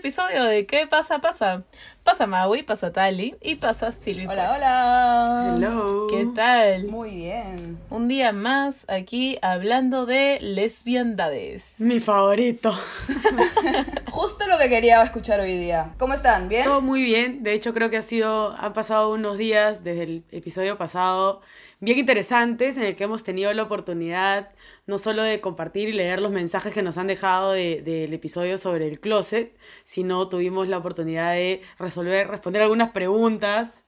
episodio de ¿Qué pasa? Pasa. Pasa Maui, pasa Tali y pasa Silvi. Hola, pues. hola. Hello. ¿Qué tal? Muy bien. Un día más aquí hablando de lesbiandades. Mi favorito. Justo lo que quería escuchar hoy día. ¿Cómo están? ¿Bien? Todo muy bien. De hecho, creo que ha sido, han pasado unos días desde el episodio pasado bien interesantes en el que hemos tenido la oportunidad no solo de compartir y leer los mensajes que nos han dejado de- del episodio sobre el closet, sino tuvimos la oportunidad de resolver, responder algunas preguntas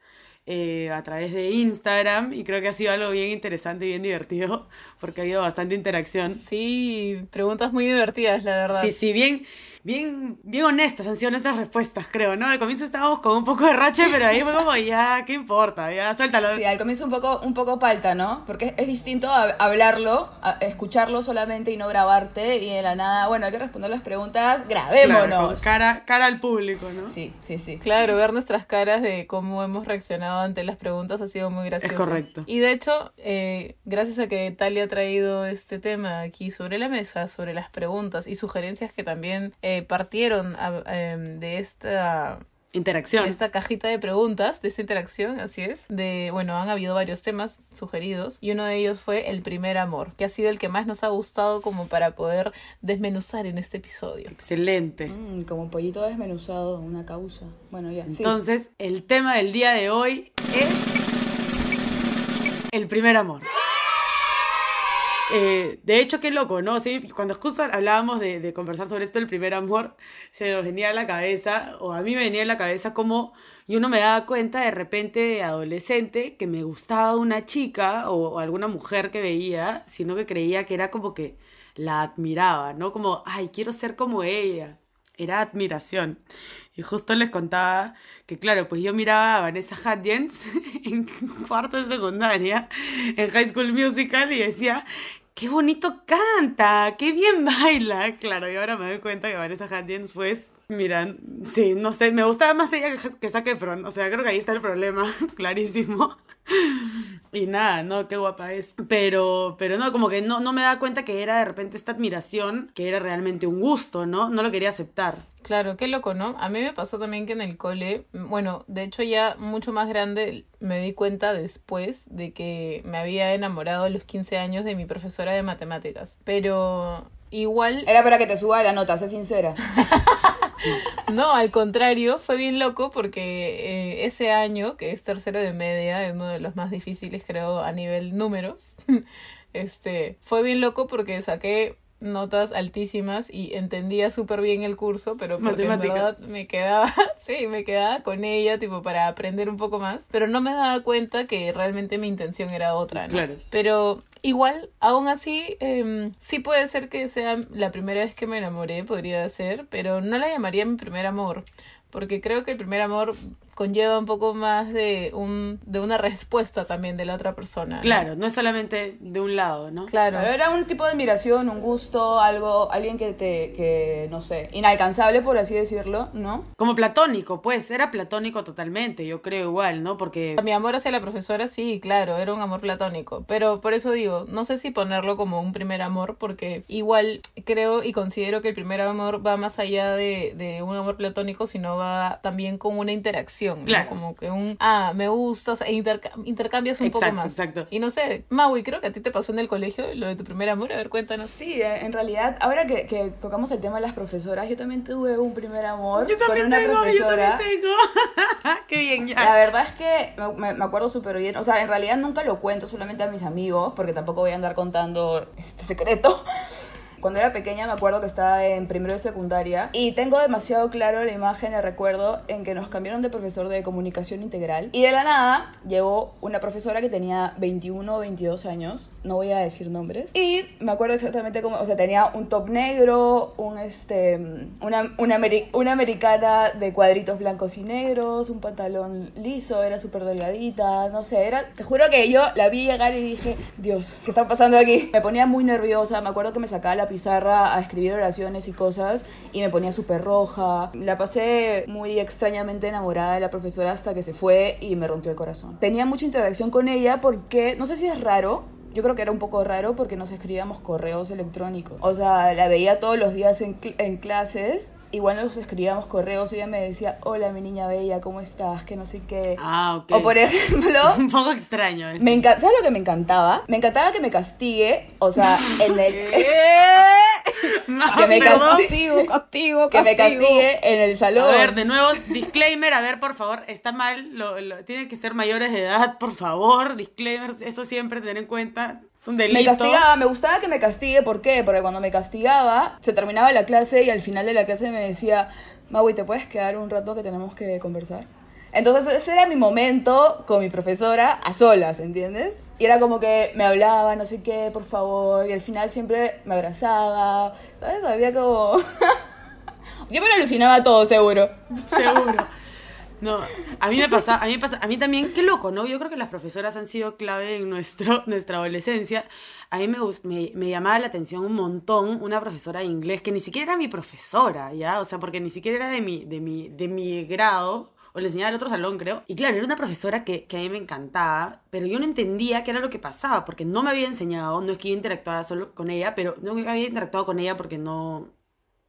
eh, a través de Instagram y creo que ha sido algo bien interesante y bien divertido porque ha habido bastante interacción. Sí, preguntas muy divertidas, la verdad. Sí, sí, bien, bien, bien honestas han sido nuestras respuestas, creo, ¿no? Al comienzo estábamos con un poco de rache, pero ahí fue como, ya, ¿qué importa? Ya, suéltalo. Sí, al comienzo un popoco, un poco palta, ¿no? Porque es distinto a hablarlo, a escucharlo solamente y no grabarte y de la nada, bueno, hay que responder las preguntas, Claro, grabémonos. con cara, cara al público, ¿no? Sí, sí, sí. Claro, ver nuestras caras de cómo hemos reaccionado ante las preguntas ha sido muy gracioso. Es correcto. Y de hecho, eh, gracias a que Talia ha traído este tema aquí sobre la mesa, sobre las preguntas y sugerencias que también eh, partieron a- em, de esta Interacción. de esta cajita de preguntas, de esta interacción, así es. De, bueno, han habido varios temas sugeridos y uno de ellos fue el primer amor, que ha sido el que más nos ha gustado como para poder desmenuzar en este episodio. Excelente. Mm, como pollito desmenuzado, una causa. Bueno, ya. sí. Entonces, el tema del día de hoy es el primer amor. Eh, de hecho, qué loco, ¿no? Sí, cuando justo hablábamos de, conversar sobre esto, el primer amor, se nos venía a la cabeza, o a mí me venía a la cabeza como yo no me daba cuenta de repente de adolescente que me gustaba una chica o, o alguna mujer que veía, sino que creía que era como que la admiraba, ¿no? Como, ay, quiero ser como ella. Era admiración. Y justo les contaba que, claro, pues yo miraba a Vanessa Hudgens en cuarto de secundaria, en High School Musical, y decía, qué bonito canta, qué bien baila. Claro, y ahora me doy cuenta que Vanessa Hudgens, pues, miran, sí, no sé, me gustaba más ella que, que Zac Efron. O sea, creo que ahí está el problema, clarísimo. Y nada, no, qué guapa es. Pero, pero no, como que no, no me daba cuenta que era de repente esta admiración, que era realmente un gusto, ¿no? No lo quería aceptar. Claro, qué loco, ¿no? A mí me pasó también que en el cole, bueno, de hecho ya mucho más grande me di cuenta después de que me había enamorado a los 15 años de mi profesora de matemáticas. Pero igual Era para que te suba la nota, sé sincera. No, al contrario, fue bien loco porque eh, ese año, que es tercero de media, es uno de los más difíciles creo a nivel números, este, fue bien loco porque saqué notas altísimas y entendía súper bien el curso, pero porque en verdad me quedaba, sí, me quedaba con ella, tipo, para aprender un poco más, pero no me daba cuenta que realmente mi intención era otra, ¿no? Claro. Pero igual, aún así, em, sí puede ser que sea la primera vez que me enamoré, podría ser, pero no la llamaría mi primer amor, porque creo que el primer amor conlleva un poco más de un de una respuesta también de la otra persona. ¿no? Claro, no es solamente de un lado, ¿no? Claro. Pero era un tipo de admiración, un gusto, algo, alguien que te, que, no sé, inalcanzable por así decirlo, ¿no? Como platónico, pues, era platónico totalmente, yo creo igual, ¿no? Porque Mi amor hacia la profesora, sí, claro, era un amor platónico. Pero por eso digo, no sé si ponerlo como un primer amor, porque igual creo y considero que el primer amor va más allá de, de un amor platónico, sino va también con una interacción. Como que un, ah, me gusta, o sea, interca- intercambias un Exacto, poco más. exacto. Y no sé, Maui, creo que a ti te pasó en el colegio lo de tu primer amor. A ver, cuéntanos. Sí, eh, en realidad, ahora que, que tocamos el tema de las profesoras, yo también tuve un primer amor yo también con una tengo, yo profesora. también tengo. Qué bien, ya. La verdad es que me- me, me acuerdo súper bien. O sea, en realidad nunca lo cuento solamente a mis amigos, porque tampoco voy a andar contando este secreto. Cuando era pequeña me acuerdo que estaba en primero de secundaria y tengo demasiado claro la imagen, el recuerdo en que nos cambiaron de profesor de comunicación integral y de la nada llegó una profesora que tenía 21 o 22 años, no voy a decir nombres, y me acuerdo exactamente cómo, o sea, tenía un top negro, un este, una, una, ameri- una americana de cuadritos blancos y negros, un pantalón liso, era súper delgadita, no sé, era, te juro que yo la vi llegar y dije, Dios, ¿qué está pasando aquí? Me ponía muy nerviosa, me acuerdo que me sacaba la pizarra a escribir oraciones y cosas y me ponía súper roja. La pasé muy extrañamente enamorada de la profesora hasta que se fue y me rompió el corazón. Tenía mucha interacción con ella porque, no sé si es raro, yo creo que era un poco raro porque nos escribíamos correos electrónicos. O sea, la veía todos los días en, en clases igual nos escribíamos correos y ella me decía, hola mi niña bella, ¿cómo estás? Que no sé qué. Ah, ok. O por ejemplo... Un poco extraño eso. Me ¿Sabes lo que me encantaba? Me encantaba que me castigue, o sea, en el... que me castigue, castigo, que me castigue en el salón. A ver, de nuevo, disclaimer, a ver, por favor, está mal, lo, tienen que ser mayores de edad, por favor, disclaimer, eso siempre tener en cuenta, es un delito. Me castigaba, me gustaba que me castigue, ¿por qué? Porque cuando me castigaba, se terminaba la clase y al final de la clase me decía, Maui, ¿te puedes quedar un rato que tenemos que conversar? Entonces ese era mi momento con mi profesora a solas, ¿entiendes? Y era como que me hablaba, no sé qué, por favor, y al final siempre me abrazaba, ¿sabes? Había como... Yo me lo alucinaba todo, seguro. Seguro. No, a mí me pasa, a mí pasa, a mí también, qué loco, ¿no? Yo creo que las profesoras han sido clave en nuestro, nuestra adolescencia. A mí me, me, me llamaba la atención un montón una profesora de inglés que ni siquiera era mi profesora, ¿ya? O sea, porque ni siquiera era de mi, de mi, de mi grado, o le enseñaba al otro salón, creo. Y claro, era una profesora que, que, a mí me encantaba, pero yo no entendía qué era lo que pasaba, porque no me había enseñado, no es que yo interactuaba solo con ella, pero no había interactuado con ella porque no,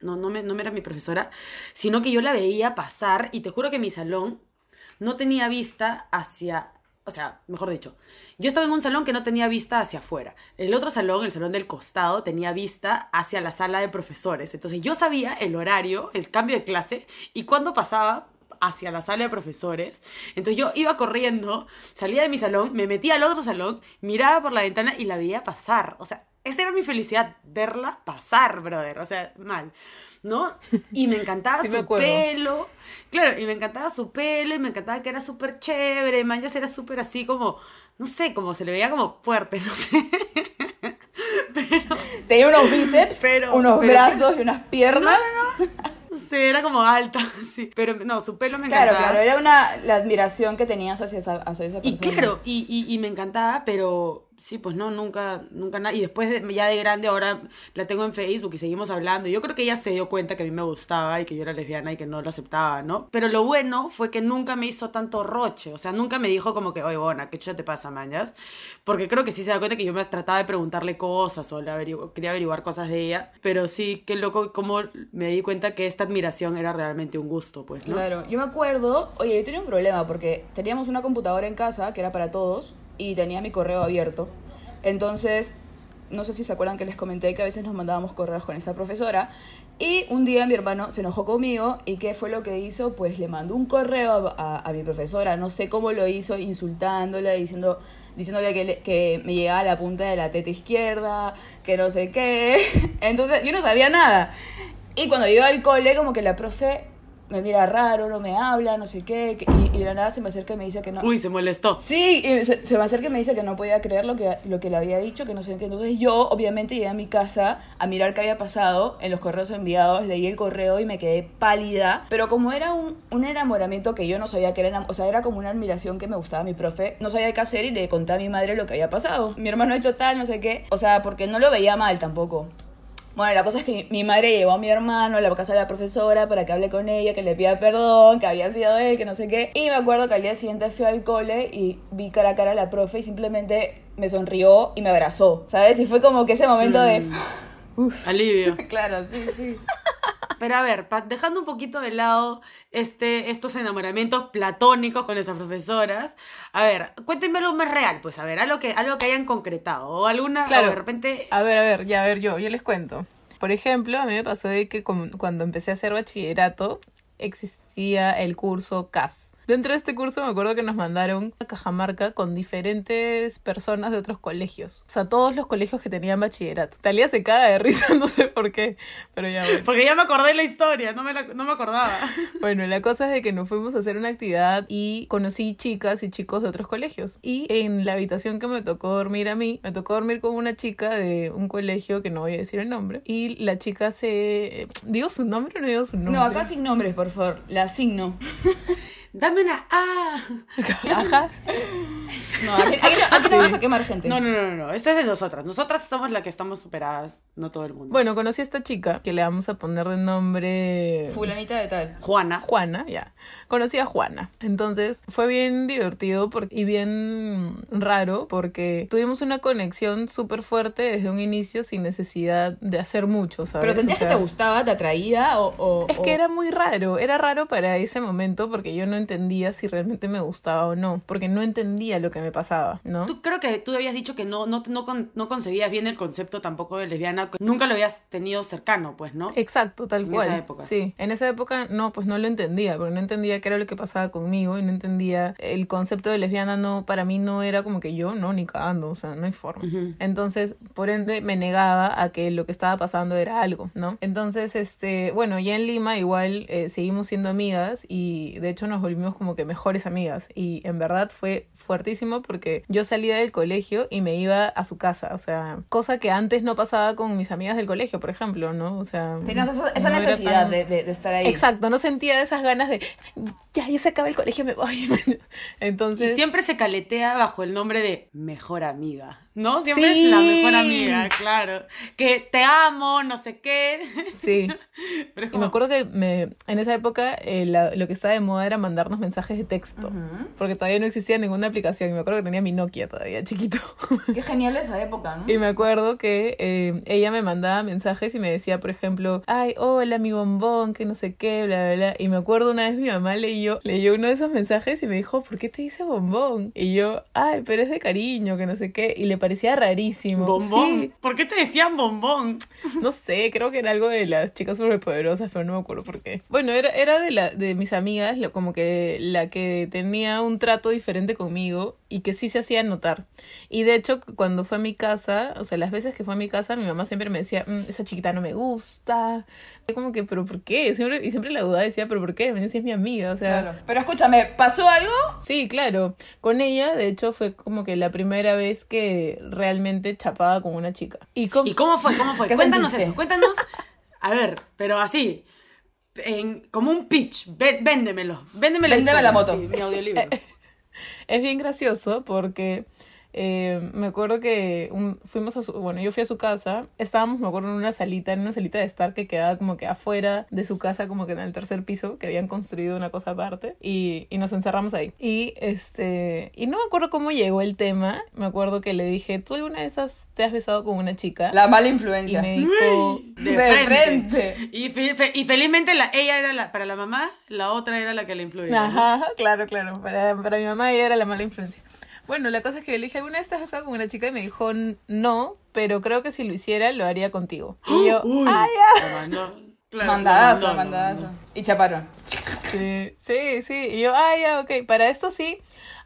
no, no, me, no me era mi profesora, sino que yo la veía pasar y te juro que mi salón no tenía vista hacia, o sea, mejor dicho, yo estaba en un salón que no tenía vista hacia afuera. El otro salón, el salón del costado, tenía vista hacia la sala de profesores. Entonces yo sabía el horario, el cambio de clase y cuándo pasaba hacia la sala de profesores. Entonces yo iba corriendo, salía de mi salón, me metía al otro salón, miraba por la ventana y la veía pasar. O sea, esa era mi felicidad, verla pasar, brother. O sea, mal. ¿No? Y me encantaba su pelo. Claro, y me encantaba su pelo y me encantaba que era súper chévere. Man, ya era súper así como, no sé, como se le veía como fuerte, no sé. Pero, Tenía unos bíceps, unos brazos y unas piernas. No, no, Sí, era como alta, sí. Pero no, su pelo me encantaba. Claro, claro, era una, la admiración que tenías hacia esa, hacia esa persona. Y claro, y, y, y me encantaba, pero Sí, pues no, nunca, nunca nada. Y después ya de grande ahora la tengo en Facebook y seguimos hablando. Yo creo que ella se dio cuenta que a mí me gustaba y que yo era lesbiana y que no lo aceptaba, ¿no? Pero lo bueno fue que nunca me hizo tanto roche. O sea, nunca me dijo como que, oye, Bona, ¿qué chucha te pasa, mañas? Porque creo que sí se da cuenta que yo me trataba de preguntarle cosas o quería averiguar cosas de ella. Pero sí, qué loco como me di cuenta que esta admiración era realmente un gusto, pues, ¿no? Claro, yo me acuerdo, oye, yo tenía un problema porque teníamos una computadora en casa que era para todos y tenía mi correo abierto. Entonces, no sé si se acuerdan que les comenté que a veces nos mandábamos correos con esa profesora. Y un día mi hermano se enojó conmigo y ¿qué fue lo que hizo? Pues le mandó un correo a, mi profesora, no sé cómo lo hizo, insultándola, diciendo, diciéndole que, que me llegaba la punta de la teta izquierda, que no sé qué. Entonces yo no sabía nada. Y cuando iba al cole, como que la profe me mira raro, no me habla, no sé qué, y, de la nada se me acerca y me dice que no. Uy, se molestó. Sí, y se, me acerca y me dice que no podía creer lo que, lo que le había dicho, que no sé qué. Entonces yo, obviamente, llegué a mi casa a mirar qué había pasado en los correos enviados, leí el correo y me quedé pálida. Pero como era un, un enamoramiento que yo no sabía que era, o sea, era como una admiración que me gustaba mi profe, no sabía qué hacer y le conté a mi madre lo que había pasado. Mi hermano ha hecho tal, no sé qué. O sea, porque no lo veía mal tampoco. Bueno, la cosa es que mi madre llevó a mi hermano a la casa de la profesora para que hable con ella, que le pida perdón, que había sido él, que no sé qué. Y me acuerdo que al día siguiente fui al cole y vi cara a cara a la profe y simplemente me sonrió y me abrazó, ¿sabes? Y fue como que ese momento de... Mm. Uf. Alivio. claro, sí, sí. Pero a ver, dejando un poquito de lado este, estos enamoramientos platónicos con nuestras profesoras, a ver, cuéntenme lo más real, pues a ver, algo que, algo que hayan concretado o alguna, claro. de repente... A ver, a ver, ya, a ver, yo, yo les cuento. Por ejemplo, a mí me pasó de que cuando empecé a hacer bachillerato, existía el curso CAS. Dentro de este curso me acuerdo que nos mandaron a Cajamarca con diferentes personas de otros colegios. O sea, todos los colegios que tenían bachillerato. Talía se caga de risa, no sé por qué, pero ya bueno. Porque ya me acordé de la historia, no me, no me acordaba. Bueno, la cosa es de que nos fuimos a hacer una actividad y conocí chicas y chicos de otros colegios. Y en la habitación que me tocó dormir a mí, me tocó dormir con una chica de un colegio que no voy a decir el nombre. Y la chica se... ¿Digo su nombre o no digo su nombre? No, acá sin nombres, por favor. La asigno. dame una A. Ajá. No, aquí, aquí no, aquí no vamos a quemar gente. No, no, no, no, no. Esto es de nosotras. Nosotras somos las que estamos superadas, no todo el mundo. Bueno, conocí a esta chica que le vamos a poner de nombre Fulanita de tal. Juana. Juana, ya. Conocí a Juana. Entonces fue bien divertido por- y bien raro porque tuvimos una conexión súper fuerte desde un inicio sin necesidad de hacer mucho, ¿sabes? Pero sentías O sea, que te gustaba, te atraía o. o- Es o- que era muy raro, era raro para ese momento porque yo no entendía si realmente me gustaba o no, porque no entendía lo que me pasaba, ¿no? Tú creo que tú habías dicho que no, no, no, con- no concebías bien el concepto tampoco de lesbiana, que nunca lo habías tenido cercano, pues, ¿no? Exacto, tal En cual. esa época. Sí, en esa época no, pues no lo entendía, porque no entendía qué era lo que pasaba conmigo y no entendía el concepto de lesbiana, no, para mí no era como que yo, no, ni cagando, o sea, no hay forma. Entonces, por ende, me negaba a que lo que estaba pasando era algo, ¿no? Entonces, este, bueno, ya en Lima igual eh, seguimos siendo amigas y de hecho nos volvimos como que mejores amigas y en verdad fue fuertísimo porque yo salía del colegio y me iba a su casa, o sea, cosa que antes no pasaba con mis amigas del colegio, por ejemplo, ¿no? O sea, Tenías esa, esa no necesidad tan- de, de- de estar ahí. Exacto, no sentía esas ganas de ya, ya se acaba el colegio, me voy. Entonces, Y siempre se caletea bajo el nombre de mejor amiga, ¿no? Siempre Sí. es la mejor amiga, claro. Que te amo, no sé qué. sí. Pero Y me acuerdo que me, en esa época eh, la- lo que estaba de moda era mandarnos mensajes de texto. Porque todavía no existía ninguna aplicación. Y me acuerdo que tenía mi Nokia todavía chiquito. Qué genial esa época, ¿no? Y me acuerdo que eh, ella me mandaba mensajes y me decía, por ejemplo, ay, hola, mi bombón, que no sé qué, bla, bla, bla. Y me acuerdo una vez mi mamá leyó, leyó uno de esos mensajes y me dijo, ¿por qué te dice bombón? Y yo, ay, pero es de cariño, que no sé qué. Y le parecía rarísimo. bombón. Sí, ¿Por qué te decían bombón? no sé, creo que era algo de las chicas superpoderosas, pero no me acuerdo por qué. Bueno, era, era de, la, de mis amigas, lo- como que la que tenía un trato diferente conmigo y que sí se hacía notar. Y de hecho, cuando fue a mi casa, o sea, las veces que fue a mi casa, mi mamá siempre me decía, "Mm, esa chiquita no me gusta. Yo como que, ¿pero por qué? Siempre, y siempre la duda decía, ¿pero por qué? Me decía, es mi amiga, o sea... Claro. Pero escúchame, ¿pasó algo? Sí, claro. Con ella, de hecho, fue como que la primera vez que realmente chapaba con una chica. Y, con... ¿Y cómo fue? ¿Cómo fue? ¿Qué Cuéntanos sentiste? eso, cuéntanos. A ver, pero así, en- como un pitch, Vé- véndemelo, véndeme la Véndeme la moto. sí, mi audiolibro. Es bien gracioso porque eh, me acuerdo que un- fuimos a su, bueno, yo fui a su casa, estábamos, me acuerdo, en una salita, en una salita de estar que quedaba como que afuera de su casa, como que en el tercer piso, que habían construido una cosa aparte, y, y nos encerramos ahí. Y este, y no me acuerdo cómo llegó el tema, me acuerdo que le dije, ¿tú alguna de esas te has besado con una chica? La mala y influencia. me dijo, De, De frente. frente. Y, fe- fe- y felizmente la, ella era la, para la mamá, la otra era la que le influía. ¿no? Ajá, claro, claro. Para, para mi mamá ella era la mala influencia. Bueno, la cosa es que yo le dije, ¿alguna vez te has besado con una chica? Y me dijo, no, pero creo que si lo hiciera, lo haría contigo. Y yo, Uy, ah, lo mandó. Claro, mandadazo, mandadazo. Y chaparon. Sí, sí, sí. Y yo, ah, ya, ok. Para esto sí,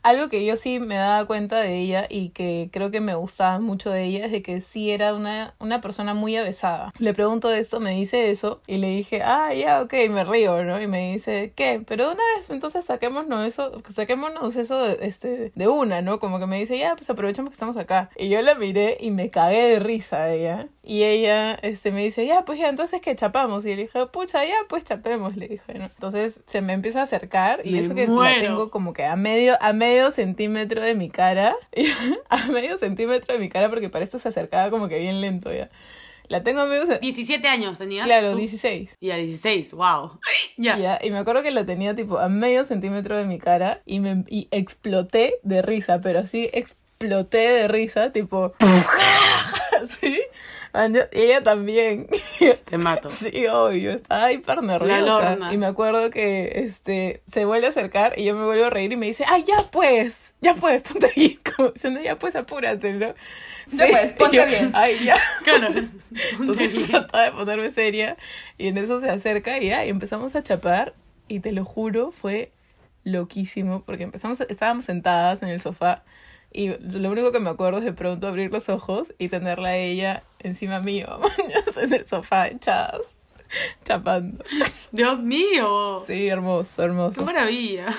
algo que yo sí me daba cuenta de ella y que creo que me gustaba mucho de ella es de que sí era una, una persona muy avesada. Le pregunto esto, me dice eso y le dije, ah, ya, ok, me río, ¿no? Y me dice, ¿qué? Pero una vez, entonces saquémonos eso, saquémonos eso de, este, de una, ¿no? Como que me dice, ya, pues aprovechemos que estamos acá. Y yo la miré y me cagué de risa de ella. Y ella este, me dice, ya, pues ya, entonces que chapamos. Y le dije, pucha, ya, pues chapemos, le dije, ¿no? Entonces se me empieza a acercar y Me eso que la tengo como que a medio, a medio centímetro de mi cara. a medio centímetro de mi cara porque para esto se acercaba como que bien lento ya. La tengo a medio centímetro. 17 años tenías. Claro, tú? 16. Y a 16, wow. Ya. Ya, y me acuerdo que la tenía tipo a medio centímetro de mi cara y me y exploté de risa, pero así exploté de risa, tipo ¿Sí? Y ella también. Te mato. Sí, obvio, estaba hiper nerviosa. lorna. Y me acuerdo que este se vuelve a acercar y yo me vuelvo a reír y me dice, ay, ya pues, ya pues, ponte bien, como diciendo, ya pues, apúrate, ¿no? Ya pues, y ponte yo, bien. Ay, ya. Claro. Entonces trataba de ponerme seria y en eso se acerca y ya, y empezamos a chapar y te lo juro, fue loquísimo porque empezamos, estábamos sentadas en el sofá y lo único que me acuerdo es de pronto abrir los ojos y tenerla a ella encima mío, en el sofá, echadas, chapando. Dios mío. Sí, hermoso, Qué hermoso. maravilla.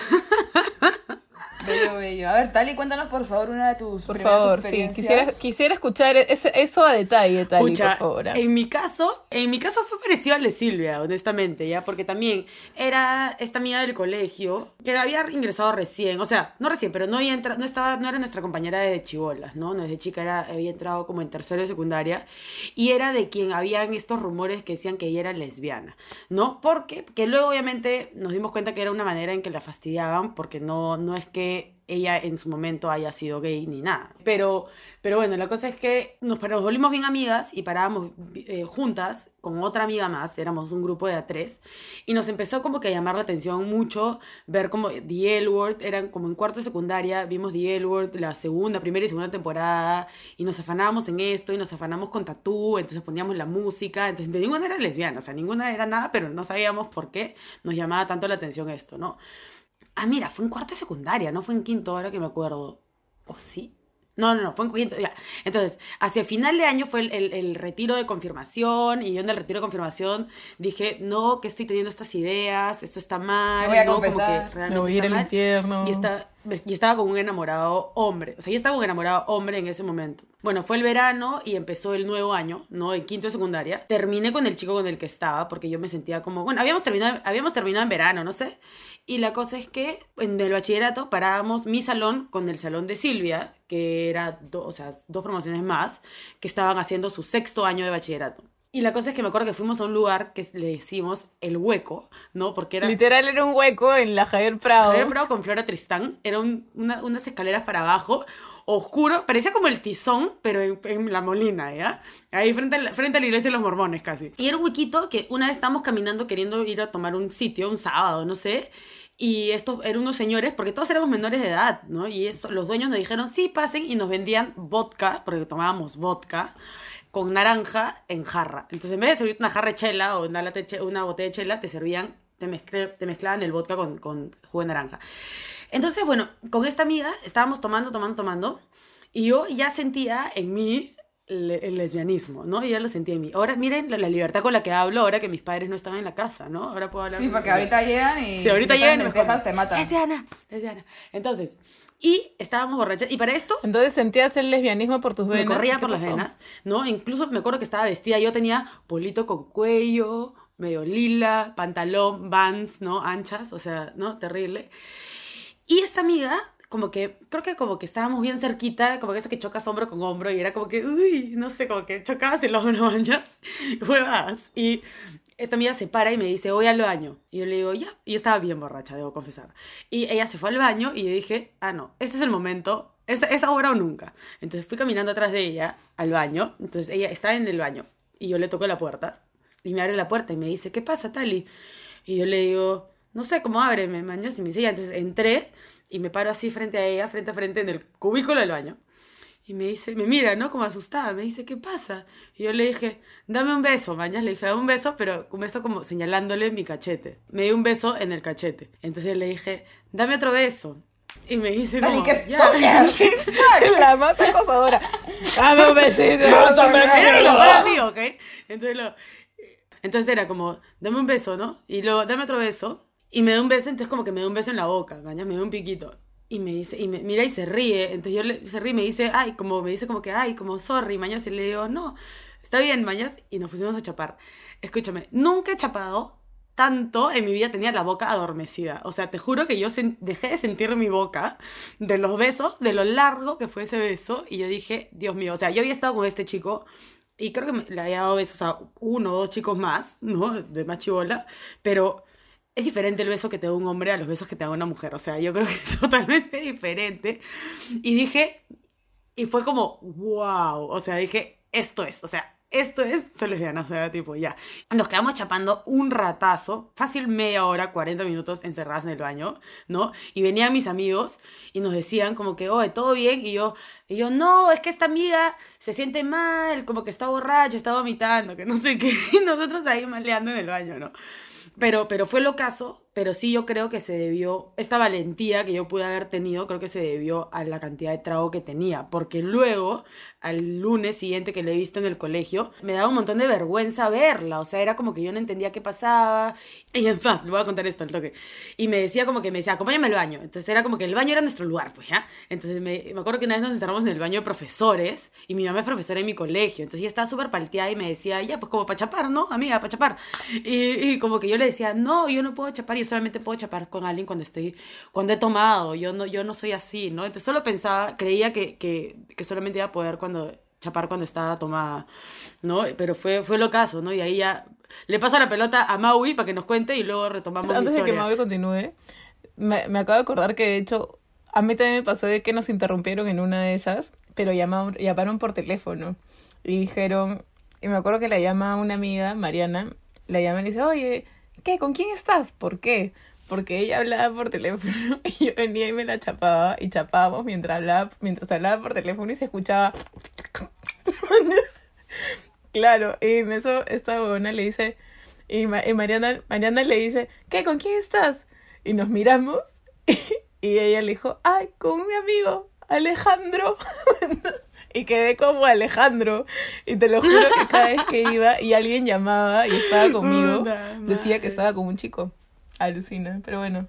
Bello, bello. A ver, Tali, cuéntanos por favor una de tus Por primeras favor, sí. Quisiera, quisiera escuchar ese- eso a detalle, Tali, Pucha, por favor. en mi caso, en mi caso fue parecido al de Silvia, honestamente, ya, porque también era esta amiga del colegio que había ingresado recién, o sea, no recién, pero no había entrado, no estaba, no era nuestra compañera de chivolas, ¿no? No desde chica era, había entrado como en tercero de secundaria y era de quien habían estos rumores que decían que ella era lesbiana, ¿no? Porque que luego obviamente nos dimos cuenta que era una manera en que la fastidiaban, porque no, no es que ella en su momento haya sido gay ni nada. Pero, pero bueno, la cosa es que nos, volvimos bien amigas y parábamos eh, juntas con otra amiga más, éramos un grupo de a tres, y nos empezó como que a llamar la atención mucho ver como The L Word, eran como en cuarto de secundaria, vimos The L Word, la segunda, primera y segunda temporada, y nos afanábamos en esto, y nos afanamos con tatú, entonces poníamos la música, entonces de ninguna era lesbiana, o sea, ninguna era nada, pero no sabíamos por qué nos llamaba tanto la atención esto, ¿no? Ah, mira, fue en cuarto de secundaria, no fue en quinto, ahora que me acuerdo. ¿O sí? No, no, no, fue en quinto, ya. Entonces, hacia final de año fue el, el- el retiro de confirmación y yo en el retiro de confirmación dije, no, que estoy teniendo estas ideas, esto está mal, Me voy a no, como confesar. que Me realmente voy a ir está al mal. infierno. Y, está, y estaba con un enamorado hombre. O sea, yo estaba con un enamorado hombre en ese momento. Bueno, fue el verano y empezó el nuevo año, ¿no? En quinto de secundaria. Terminé con el chico con el que estaba porque yo me sentía como... Bueno, habíamos terminado, habíamos terminado en verano, no sé. Y la cosa es que en el bachillerato parábamos mi salón con el salón de Silvia, que era do- o sea, dos promociones más, que estaban haciendo su sexto año de bachillerato. Y la cosa es que me acuerdo que fuimos a un lugar que le decimos El Hueco, ¿no? Porque era... Literal era un hueco en la Javier Prado. Javier Bravo con Flora Tristán. Era un- una- unas escaleras para abajo, oscuro. Parecía como el tizón, pero en, en la molina, ¿ya? Ahí frente a, la, frente a la iglesia de los mormones, casi. Y era un huequito que una vez estábamos caminando queriendo ir a tomar un sitio, un sábado, no sé. Y estos eran unos señores, porque todos éramos menores de edad, ¿no? Y esto, los dueños nos dijeron, sí, pasen, y nos vendían vodka, porque tomábamos vodka, con naranja en jarra. Entonces, en vez de servirte una jarra de chela o una, botella de chela, te servían, te, mezcle- te mezclaban el vodka con, con jugo de naranja. Entonces, bueno, con esta amiga estábamos tomando, tomando, tomando, y yo ya sentía en mí el, el lesbianismo, ¿no? Y ya lo sentía en mí. Ahora, miren la, la libertad con la que hablo ahora que mis padres no están en la casa, ¿no? Ahora puedo hablar. Sí, porque ahorita llegan y Sí, ahorita si llegan y me dejas, te matan. Lesbiana, lesbiana. Entonces, y estábamos borrachas. Y para esto Entonces sentías el lesbianismo por tus me venas. corría ¿Qué por las venas, ¿no? Incluso me acuerdo que estaba vestida, yo tenía polito con cuello, medio lila, pantalón, vans, ¿no? Anchas, o sea, ¿no? Terrible. Y esta amiga, como que, creo que como que estábamos bien cerquita, como que eso que chocas hombro con hombro, y era como que, uy, no sé, como que chocabas el hombro, manchas, huevas. Y esta amiga se para y me dice, voy al baño. Y yo le digo, ya. Y yo estaba bien borracha, debo confesar. Y ella se fue al baño y yo dije, ah, no, este es el momento, es, es ahora o nunca. Entonces fui caminando atrás de ella al baño. Entonces ella está en el baño y yo le toco la puerta. Y me abre la puerta y me dice, ¿qué pasa, Tali? Y yo le digo, no sé cómo ábreme, mañas. Y me dice, ya. Entonces entré y me paro así frente a ella, frente a frente en el cubículo del baño. Y me dice, me mira, ¿no? Como asustada. Me dice, ¿qué pasa? Y yo le dije, dame un beso, mañas. Le dije, dame un beso, pero un beso como señalándole mi cachete. Me dio un beso en el cachete. Entonces le dije, dame otro beso. Y me dice, como, qué "Ya". La más acosadora. Dame un besito. Mejor amigo, ¿ok? Entonces, lo- entonces era como, dame un beso, ¿no? Y luego, dame otro beso. Y me da un beso, entonces como que me da un beso en la boca, mañas, me da un piquito. Y me dice, y me mira y se ríe. Entonces yo le, se ríe y me dice, ay, como me dice como que, ay, como sorry, mañas. Y le digo, no, está bien, mañas. Y nos pusimos a chapar. Escúchame, nunca he chapado tanto en mi vida, tenía la boca adormecida. O sea, te juro que yo dejé de sentir mi boca de los besos, de lo largo que fue ese beso. Y yo dije, Dios mío, o sea, yo había estado con este chico y creo que me- le había dado besos a uno o dos chicos más, ¿no? De más chivola, pero es diferente el beso que te da un hombre a los besos que te da una mujer. O sea, yo creo que es totalmente diferente. Y dije, y fue como, wow. O sea, dije, esto es, o sea, esto es, soy lesbiana, o sea, tipo, ya. Nos quedamos chapando un ratazo, fácil media hora, 40 minutos encerradas en el baño, ¿no? Y venían mis amigos y nos decían como que, oye, ¿todo bien? Y yo, y yo, no, es que esta amiga se siente mal, como que está borracha, está vomitando, que no sé qué. Y nosotros ahí maleando en el baño, ¿no? Pero, pero fue lo caso, pero sí yo creo que se debió, esta valentía que yo pude haber tenido, creo que se debió a la cantidad de trago que tenía, porque luego, al lunes siguiente que le he visto en el colegio, me daba un montón de vergüenza verla, o sea, era como que yo no entendía qué pasaba, y en más, le voy a contar esto al toque, y me decía como que me decía, acompáñame al baño, entonces era como que el baño era nuestro lugar, pues, ¿ya? Entonces me, me acuerdo que una vez nos encerramos en el baño de profesores, y mi mamá es profesora en mi colegio, entonces ella estaba súper palteada y me decía, ya, pues como para chapar, ¿no? Amiga, para chapar. Y, y como que yo le decía, no, yo no puedo chapar, yo solamente puedo chapar con alguien cuando estoy, cuando he tomado, yo no, yo no soy así, ¿no? Entonces solo pensaba, creía que, que, que solamente iba a poder cuando chapar cuando estaba tomada, ¿no? Pero fue, fue lo caso, ¿no? Y ahí ya le paso la pelota a Maui para que nos cuente y luego retomamos Antes de que. Maui continúe, me, me acabo de acordar que de hecho a mí también me pasó de que nos interrumpieron en una de esas, pero llamaron, llamaron por teléfono y dijeron, y me acuerdo que la llama una amiga, Mariana, la llama y le dice, oye, ¿qué? ¿Con quién estás? ¿Por qué? Porque ella hablaba por teléfono y yo venía y me la chapaba y chapábamos mientras hablaba, mientras hablaba por teléfono y se escuchaba. claro, y en eso esta buena le dice, y, Ma- y Mariana, Mariana le dice, ¿qué? ¿Con quién estás? Y nos miramos y ella le dijo, ay, con mi amigo, Alejandro. Y quedé como Alejandro. Y te lo juro que cada vez que iba y alguien llamaba y estaba conmigo, Puta decía madre. que estaba con un chico. Alucina, pero bueno.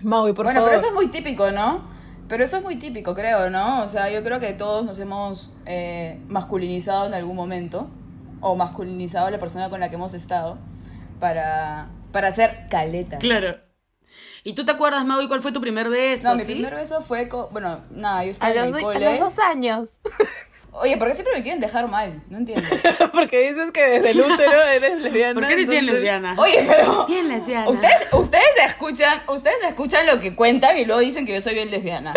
Maui, por bueno, favor. pero eso es muy típico, ¿no? Pero eso es muy típico, creo, ¿no? O sea, yo creo que todos nos hemos eh, masculinizado en algún momento, o masculinizado a la persona con la que hemos estado, para, para hacer caletas. Claro. ¿Y tú te acuerdas, Maui, cuál fue tu primer beso? No, mi ¿sí? primer beso fue, bueno, nada, yo estaba a en los, el do- a cole. los dos años. Oye, ¿por qué siempre me quieren dejar mal? No entiendo. Porque dices que desde el útero eres lesbiana. ¿Por qué eres bien lesbiana? Oye, pero Bien lesbiana. ustedes, ustedes escuchan, ustedes escuchan lo que cuentan y luego dicen que yo soy bien lesbiana.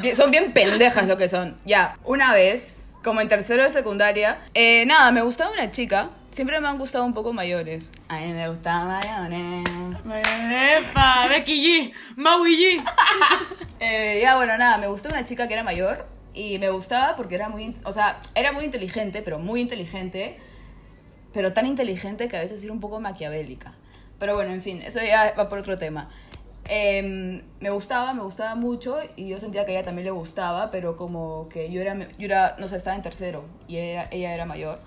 Bien- son bien pendejas lo que son. Ya, una vez, como en tercero de secundaria, eh, nada, me gustaba una chica. Siempre me han gustado un poco mayores. A mí me gustaban mayores. ¡Epa! Becky G, Maui G. Eh, ya, bueno, nada, me gustó una chica que era mayor y me gustaba porque era muy, o sea, era muy inteligente, pero muy inteligente, pero tan inteligente que a veces era un poco maquiavélica. Pero bueno, en fin, eso ya va por otro tema. Eh, me gustaba, me gustaba mucho y yo sentía que a ella también le gustaba, pero como que yo era, yo era no sé, estaba en tercero y ella, ella era mayor.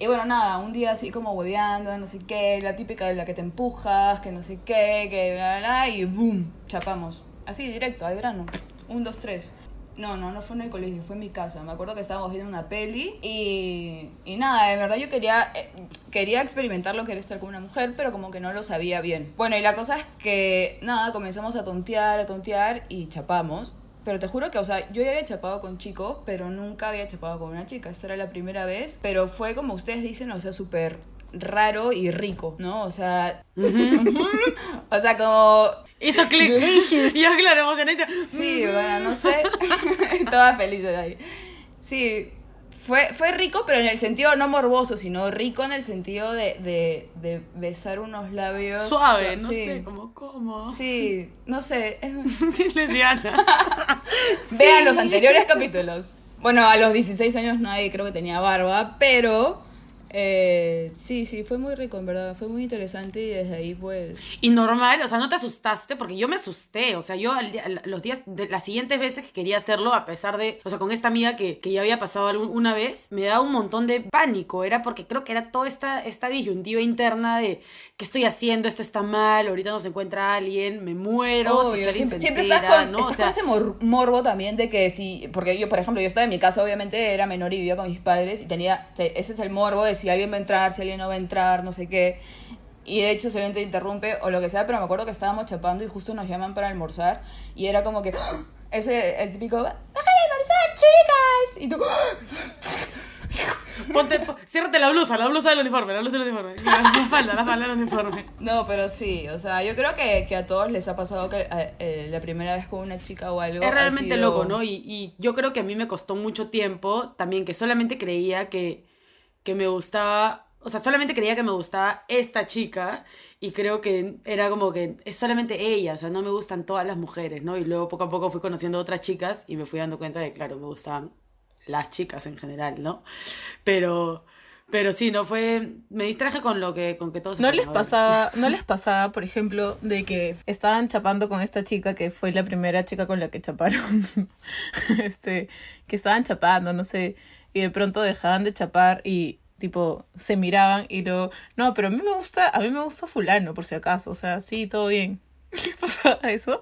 Y bueno, nada, un día así como hueveando, no sé qué, la típica de la que te empujas, que no sé qué, que bla, bla, bla, y boom, chapamos. Así, directo, al grano. Un, dos, tres. No, no, no fue en el colegio, fue en mi casa. Me acuerdo que estábamos viendo una peli y, y nada, de verdad yo quería, eh, quería experimentarlo, quería estar con una mujer, pero como que no lo sabía bien. Bueno, y la cosa es que, nada, comenzamos a tontear, a tontear y chapamos. Pero te juro que, o sea, yo ya había chapado con chicos, pero nunca había chapado con una chica. Esta era la primera vez, pero fue como ustedes dicen, o sea, súper raro y rico, ¿no? O sea, o sea, como Hizo clic. Y yo, claro, emocionadita. Sí, bueno, no sé. Todas felices ahí. Sí, fue, fue rico, pero en el sentido no morboso, sino rico en el sentido de, de, de besar unos labios. Suave, no sí. sé, como, ¿cómo? Sí, no sé. Vean los anteriores capítulos. Bueno, a los 16 años nadie creo que tenía barba, pero eh, sí, sí, fue muy rico, en verdad. Fue muy interesante y desde ahí pues... Y normal, o sea, no te asustaste, porque yo me asusté, o sea, yo al día- los días, de, las siguientes veces que quería hacerlo, a pesar de, o sea, con esta amiga que, que ya había pasado algún- una vez, me daba un montón de pánico, era porque creo que era toda esta, esta disyuntiva interna de, ¿qué estoy haciendo? Esto está mal, ahorita no se encuentra alguien, me muero, si Obvio, alguien siempre, siempre entera, estás, con, ¿no? estás o sea, con ese mor- morbo también de que si, porque yo, por ejemplo, yo estaba en mi casa, obviamente era menor y vivía con mis padres y tenía, te- ese es el morbo de si alguien va a entrar, si alguien no va a entrar, no sé qué. Y de hecho, si alguien te interrumpe o lo que sea, pero me acuerdo que estábamos chapando y justo nos llaman para almorzar y era como que, ese, el típico, ¡bajen a almorzar, chicas! Y tú, ponte, po- ciérrate la blusa, la blusa del uniforme, la blusa del uniforme, la, la falda, la falda del uniforme. no, pero sí, o sea, yo creo que, que a todos les ha pasado que eh, eh, la primera vez con una chica o algo. Es realmente sido- loco, ¿no? Y, y yo creo que a mí me costó mucho tiempo también que solamente creía que, que me gustaba, o sea, solamente creía que me gustaba esta chica y creo que era como que es solamente ella, o sea, no me gustan todas las mujeres, ¿no? Y luego poco a poco fui conociendo otras chicas y me fui dando cuenta de, claro, me gustaban las chicas en general, ¿no? Pero, Pero sí, no fue. Me distraje con lo que, con que todos. ¿No les pasaba, no les pasaba, por ejemplo, de que estaban chapando con esta chica que fue la primera chica con la que chaparon? este, que estaban chapando, no sé, y de pronto dejaban de chapar y tipo se miraban y luego, no, pero a mí me gusta, a mí me gusta fulano, por si acaso, o sea, sí, todo bien. ¿Qué pasaba eso?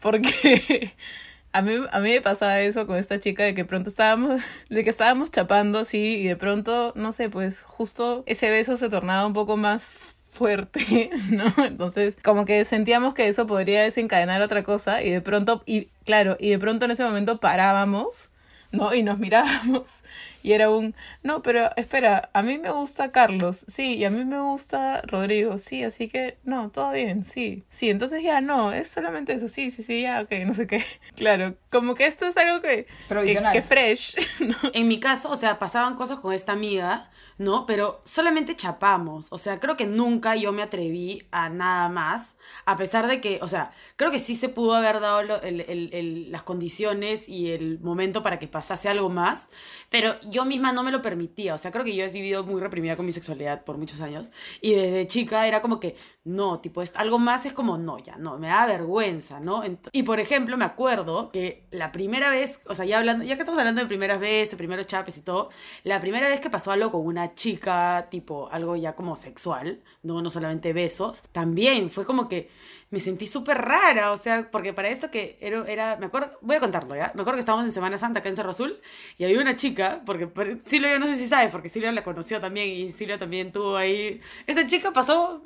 Porque a mí, a mí me pasaba eso con esta chica de que pronto estábamos, de que estábamos chapando así y de pronto, no sé, pues justo ese beso se tornaba un poco más fuerte, ¿no? Entonces, como que sentíamos que eso podría desencadenar otra cosa y de pronto, y claro, y de pronto en ese momento parábamos ¿no? Y nos mirábamos y era un, no, pero espera, a mí me gusta Carlos, sí, y a mí me gusta Rodrigo, sí, así que no, todo bien, sí, sí, entonces ya no, es solamente eso, sí, sí, sí, ya, ok, no sé qué. Claro, como que esto es algo que, Provisional. que, fresh, ¿no? En mi caso, o sea, pasaban cosas con esta amiga, ¿no? Pero solamente chapamos, o sea, creo que nunca yo me atreví a nada más, a pesar de que, o sea, creo que sí se pudo haber dado el- el- el- las condiciones y el momento para que pasase algo más, pero yo misma no me lo permitía, o sea, creo que yo he vivido muy reprimida con mi sexualidad por muchos años y desde chica era como que, no, tipo, es, algo más es como, no, ya, no, me da vergüenza, ¿no? Y por ejemplo, me acuerdo que la primera vez, o sea, ya hablando, ya que estamos hablando de primeras veces, primeros chapes y todo, la primera vez que pasó algo con una chica, tipo, algo ya como sexual, no, no solamente besos, también fue como que me sentí súper rara, o sea, porque para esto que era, era, me acuerdo, voy a contarlo, ¿ya? Me acuerdo que estábamos en Semana Santa acá en Cerro Azul y había una chica, porque Silvia yo no sé si sabes, porque Silvia la conoció también y Silvia también tuvo ahí, esa chica pasó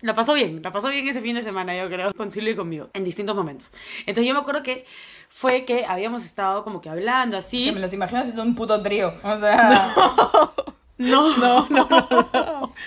la pasó bien, la pasó bien ese fin de semana, yo creo, con Silvia y conmigo, en distintos momentos. Entonces yo me acuerdo que fue que habíamos estado como que hablando así. Que me los imagino haciendo un puto trío. O sea, No, no, no.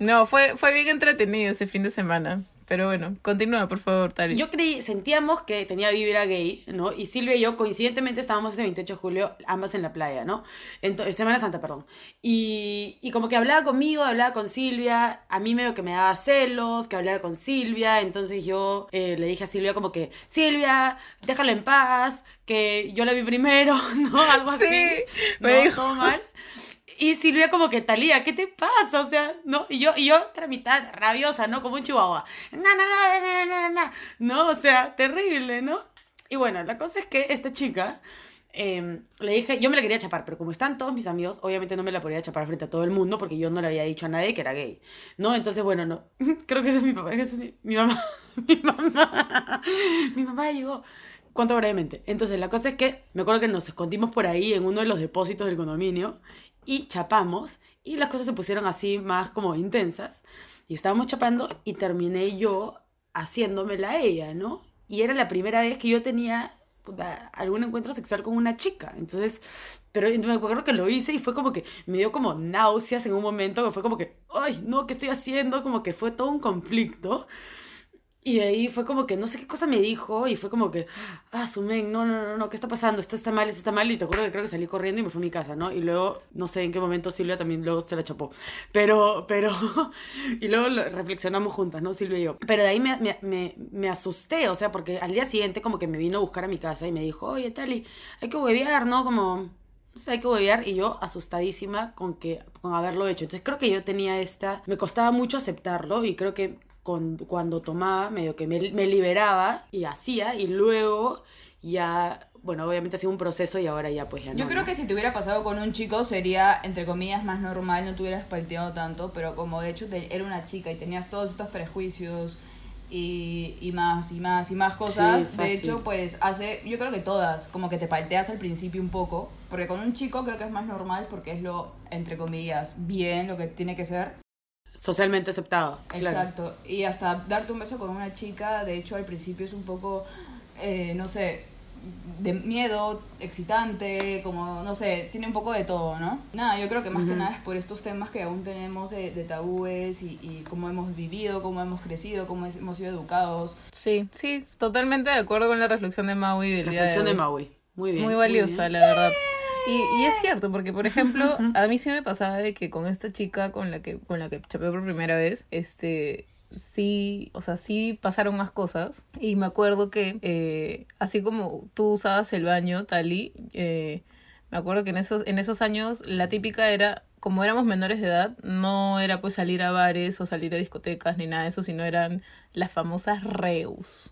No, fue, fue bien entretenido ese fin de semana. Pero bueno, continúa, por favor, Tali. Yo creí, sentíamos que tenía vibra gay, ¿no? Y Silvia y yo coincidentemente estábamos ese 28 de julio ambas en la playa, ¿no? Entonces, Semana Santa, perdón. Y, y como que hablaba conmigo, hablaba con Silvia, a mí medio que me daba celos, que hablara con Silvia, entonces yo eh, le dije a Silvia como que, Silvia, déjala en paz, que yo la vi primero, ¿no? Algo así. Sí, ¿no? me dijo. Todo mal. Y Silvia como que, Talía, ¿qué te pasa? O sea, ¿no? Y yo, y yo tramitad, rabiosa, ¿no? Como un chihuahua. No, no, no, no, no, no, o sea, terrible, ¿no? Y bueno, la cosa es que esta chica, eh, le dije, yo me la quería chapar, pero como están todos mis amigos, obviamente no me la podía chapar frente a todo el mundo porque yo no le había dicho a nadie que era gay, ¿no? Entonces, bueno, no. Creo que ese es mi papá, ese es mi mamá. Mi mamá. Mi mamá llegó. Cuento brevemente. Entonces, la cosa es que me acuerdo que nos escondimos por ahí en uno de los depósitos del condominio y chapamos y las cosas se pusieron así más como intensas y estábamos chapando y terminé yo haciéndomela a ella, ¿no? Y era la primera vez que yo tenía algún encuentro sexual con una chica. Entonces, pero me acuerdo que lo hice y fue como que me dio como náuseas en un momento, que fue como que, ay, no, ¿qué estoy haciendo? Como que fue todo un conflicto. Y de ahí fue como que no sé qué cosa me dijo y fue como que, ah, Sumen, no, no, no, no, ¿qué está pasando? Esto está mal, esto está mal. Y te acuerdo que creo que salí corriendo y me fui a mi casa, ¿no? Y luego, no sé en qué momento Silvia también luego se la chapó. Pero, pero, y luego reflexionamos juntas, ¿no? Silvia y yo. Pero de ahí me, me, me, me asusté, o sea, porque al día siguiente como que me vino a buscar a mi casa y me dijo, oye, Tali, hay que huevear, ¿no? Como, no sé, hay que huevear. Y yo asustadísima con, que, con haberlo hecho. Entonces creo que yo tenía esta, me costaba mucho aceptarlo y creo que con- cuando tomaba, medio que me, me liberaba y hacía y luego ya, bueno, obviamente ha sido un proceso y ahora ya pues ya no. yo creo que si te hubiera pasado con un chico sería, entre comillas, más normal, no te hubieras palteado tanto, pero como de hecho te- era una chica y tenías todos estos prejuicios y, y más y más y más cosas, Sí, de hecho, pues hace, yo creo que todas, como que te palteas al principio un poco, porque con un chico creo que es más normal porque es lo, entre comillas, bien, lo que tiene que ser. Socialmente aceptado. claro. Exacto. Y hasta darte un beso con una chica, de hecho al principio es un poco, eh, no sé, de miedo, excitante, como, no sé, tiene un poco de todo, ¿no? Nada, yo creo que más que nada es por estos temas que aún tenemos de, de tabúes y, y cómo hemos vivido, cómo hemos crecido, cómo es- hemos sido educados. Sí, sí, totalmente de acuerdo con la reflexión de Maui del día Reflexión de de hoy. Maui. Muy bien. Muy valiosa, bien. la verdad. Y, es cierto, porque por ejemplo, a mí sí me pasaba de que con esta chica con la que, con la que chapé por primera vez, este sí, o sea, sí pasaron más cosas. Y me acuerdo que, eh, así como tú usabas el baño, Tali, eh, me acuerdo que en esos, en esos años la típica era como éramos menores de edad, no era pues salir a bares o salir a discotecas ni nada de eso, sino eran las famosas reus.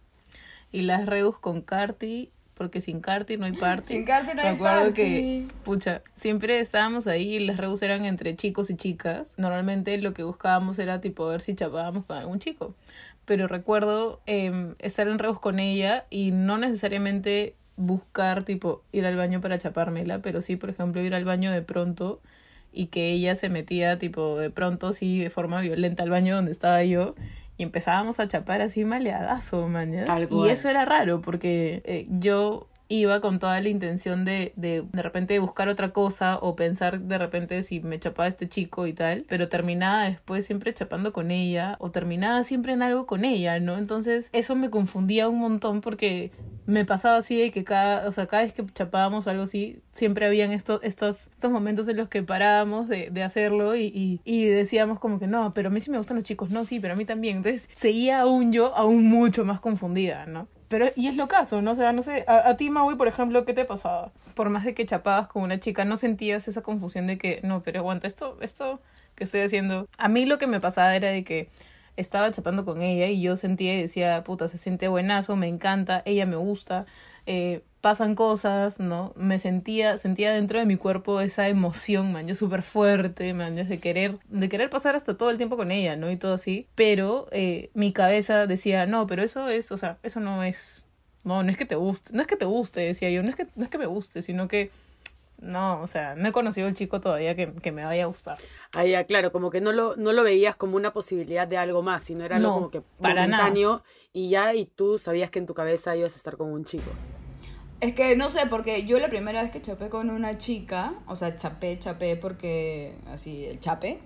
Y las reus con Carti, porque sin Carti no hay party. Sin Carti no Me hay acuerdo party. que, pucha, siempre estábamos ahí y las reus eran entre chicos y chicas. Normalmente lo que buscábamos era tipo ver si chapábamos con algún chico. Pero recuerdo em, estar en reus con ella y no necesariamente buscar tipo ir al baño para chapármela, pero sí, por ejemplo, ir al baño de pronto y que ella se metía tipo de pronto sí de forma violenta al baño donde estaba yo y empezábamos a chapar así maleadazo, man. Tal Y eso era raro porque eh, yo iba con toda la intención de, de de repente buscar otra cosa o pensar de repente si me chapaba este chico y tal, pero terminaba después siempre chapando con ella o terminaba siempre en algo con ella, ¿no? Entonces eso me confundía un montón porque me pasaba así de que cada, o sea, cada vez que chapábamos o algo así, siempre habían estos, estos, estos momentos en los que parábamos de, de hacerlo y, y, y decíamos como que no, pero a mí sí me gustan los chicos, no, sí, pero a mí también. Entonces seguía aún yo, aún mucho más confundida, ¿no? Pero, y es lo caso, ¿no? O sea, no sé, a, a ti, Maui, por ejemplo, ¿qué te pasaba? Por más de que chapabas con una chica, ¿no sentías esa confusión de que, no, pero aguanta, esto, esto que estoy haciendo? A mí lo que me pasaba era de que estaba chapando con ella y yo sentía y decía, puta, se siente buenazo, me encanta, ella me gusta, eh, pasan cosas, ¿no? Me sentía, sentía dentro de mi cuerpo esa emoción, man, yo súper fuerte, man, de querer, de querer pasar hasta todo el tiempo con ella, ¿no? Y todo así, pero eh, mi cabeza decía, no, pero eso es, o sea, eso no es, no, no es que te guste, no es que te guste, decía yo, no es que, no es que me guste, sino que, no, o sea, no he conocido al chico todavía que, que me vaya a gustar. Ah, ya, claro, como que no lo, no lo veías como una posibilidad de algo más, sino era algo No, como que para nada. momentáneo y ya, y tú sabías que en tu cabeza ibas a estar con un chico. Es que no sé, porque yo la primera vez que chapé con una chica, o sea, chapé, chapé porque así, el chape,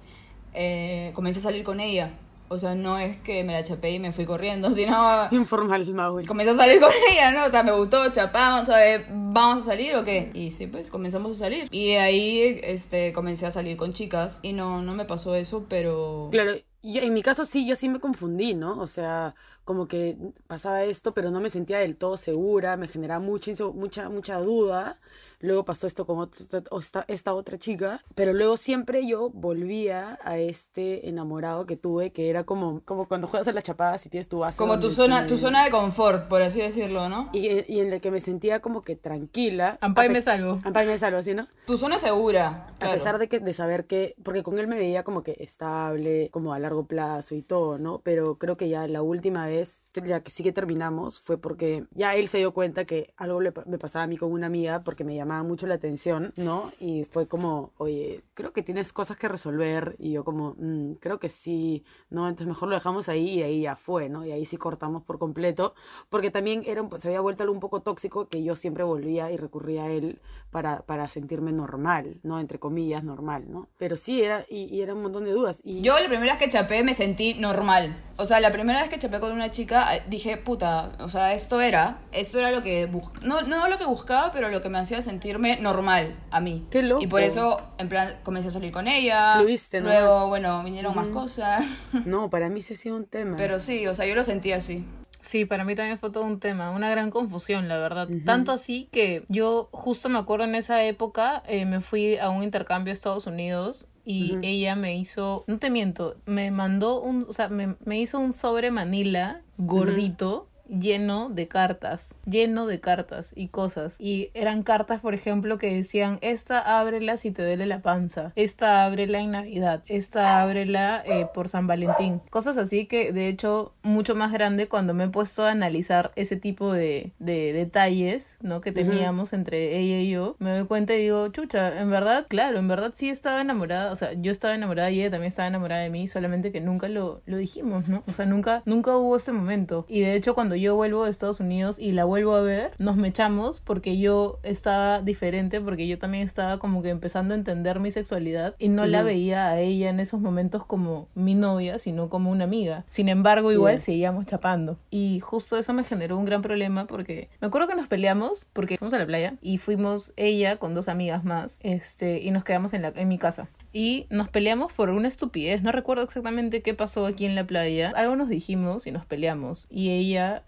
eh, comencé a salir con ella. O sea, no es que me la chapé y me fui corriendo, sino Informal, Maui. comencé a salir con ella, ¿no? O sea, me gustó, chapamos, sea, ¿vamos a salir o qué? Y sí, pues comenzamos a salir. Y ahí, este, comencé a salir con chicas. Y no, no me pasó eso, pero... Claro, y en mi caso sí, yo sí me confundí, ¿no? O sea, como que pasaba esto, pero no me sentía del todo segura, me generaba mucha, mucha, mucha duda. Luego pasó esto con otra- esta, esta otra chica, pero luego siempre yo volvía a este enamorado que tuve, que era como, como cuando juegas a las chapadas y tienes tu base. Como tu zona, tu zona de confort, por así decirlo, ¿no? Y, y en la que me sentía como que tranquila. Ampay a me salvo. Ampay me salvo, ¿sí, no? Tu zona segura. A claro. pesar de que de saber que, porque con él me veía como que estable, como a largo plazo y todo, ¿no? Pero creo que ya la última vez, que ya que sí que terminamos, fue porque ya él se dio cuenta que algo le me pasaba a mí con una amiga porque me llamaba mucho la atención, ¿no? Y fue como, oye, creo que tienes cosas que resolver y yo como, "Mm, creo que sí, ¿no? Entonces mejor lo dejamos ahí y ahí ya fue, ¿no? Y ahí sí cortamos por completo, porque también era se había vuelto algo un poco tóxico que yo siempre volvía y recurría a él para, para sentirme normal, ¿no? Entre comillas, normal, ¿no? Pero sí, era, y, y era un montón de dudas. Y Yo la primera vez que chapé me sentí normal. O sea, la primera vez que chapé con una chica eh, dije, puta, o sea, esto era, esto era lo que bus- no, no lo que buscaba, pero lo que me hacía sentirme normal a mí. Qué loco. Y por eso, en plan, comencé a salir con ella. Fluiste nomás. Luego, bueno, vinieron más cosas. no, para mí sí ha sido un tema. Pero sí, o sea, yo lo sentí así. Sí, para mí también fue todo un tema, una gran confusión, la verdad. Tanto así que yo justo me acuerdo en esa época, eh, me fui a un intercambio a Estados Unidos y ella me hizo, no te miento, me mandó un, o sea, me, me hizo un sobre Manila gordito. Lleno de cartas, lleno de cartas y cosas. Y eran cartas, por ejemplo, que decían, esta ábrela si te duele la panza, esta ábrela en Navidad, esta ábrela eh, por San Valentín. Cosas así que, de hecho, mucho más grande cuando me he puesto a analizar ese tipo de, de detalles, ¿no? Que teníamos entre ella y yo, me doy cuenta y digo, chucha, en verdad, claro, en verdad sí estaba enamorada, o sea, yo estaba enamorada y ella también estaba enamorada de mí, solamente que nunca lo, lo dijimos, ¿no? O sea, nunca, nunca hubo ese momento. Y de hecho, cuando yo vuelvo de Estados Unidos y la vuelvo a ver, nos mechamos porque yo estaba diferente, porque yo también estaba como que empezando a entender mi sexualidad y no la Ujú. veía a ella en esos momentos como mi novia, sino como una amiga. Sin embargo, igual Yeah. seguíamos chapando. Y justo eso me generó un gran problema porque me acuerdo que nos peleamos porque fuimos a la playa y fuimos ella con dos amigas más, este, y nos quedamos en la en mi casa. Y nos peleamos por una estupidez. No recuerdo exactamente qué pasó aquí en la playa. Algo nos dijimos y nos peleamos. Y ella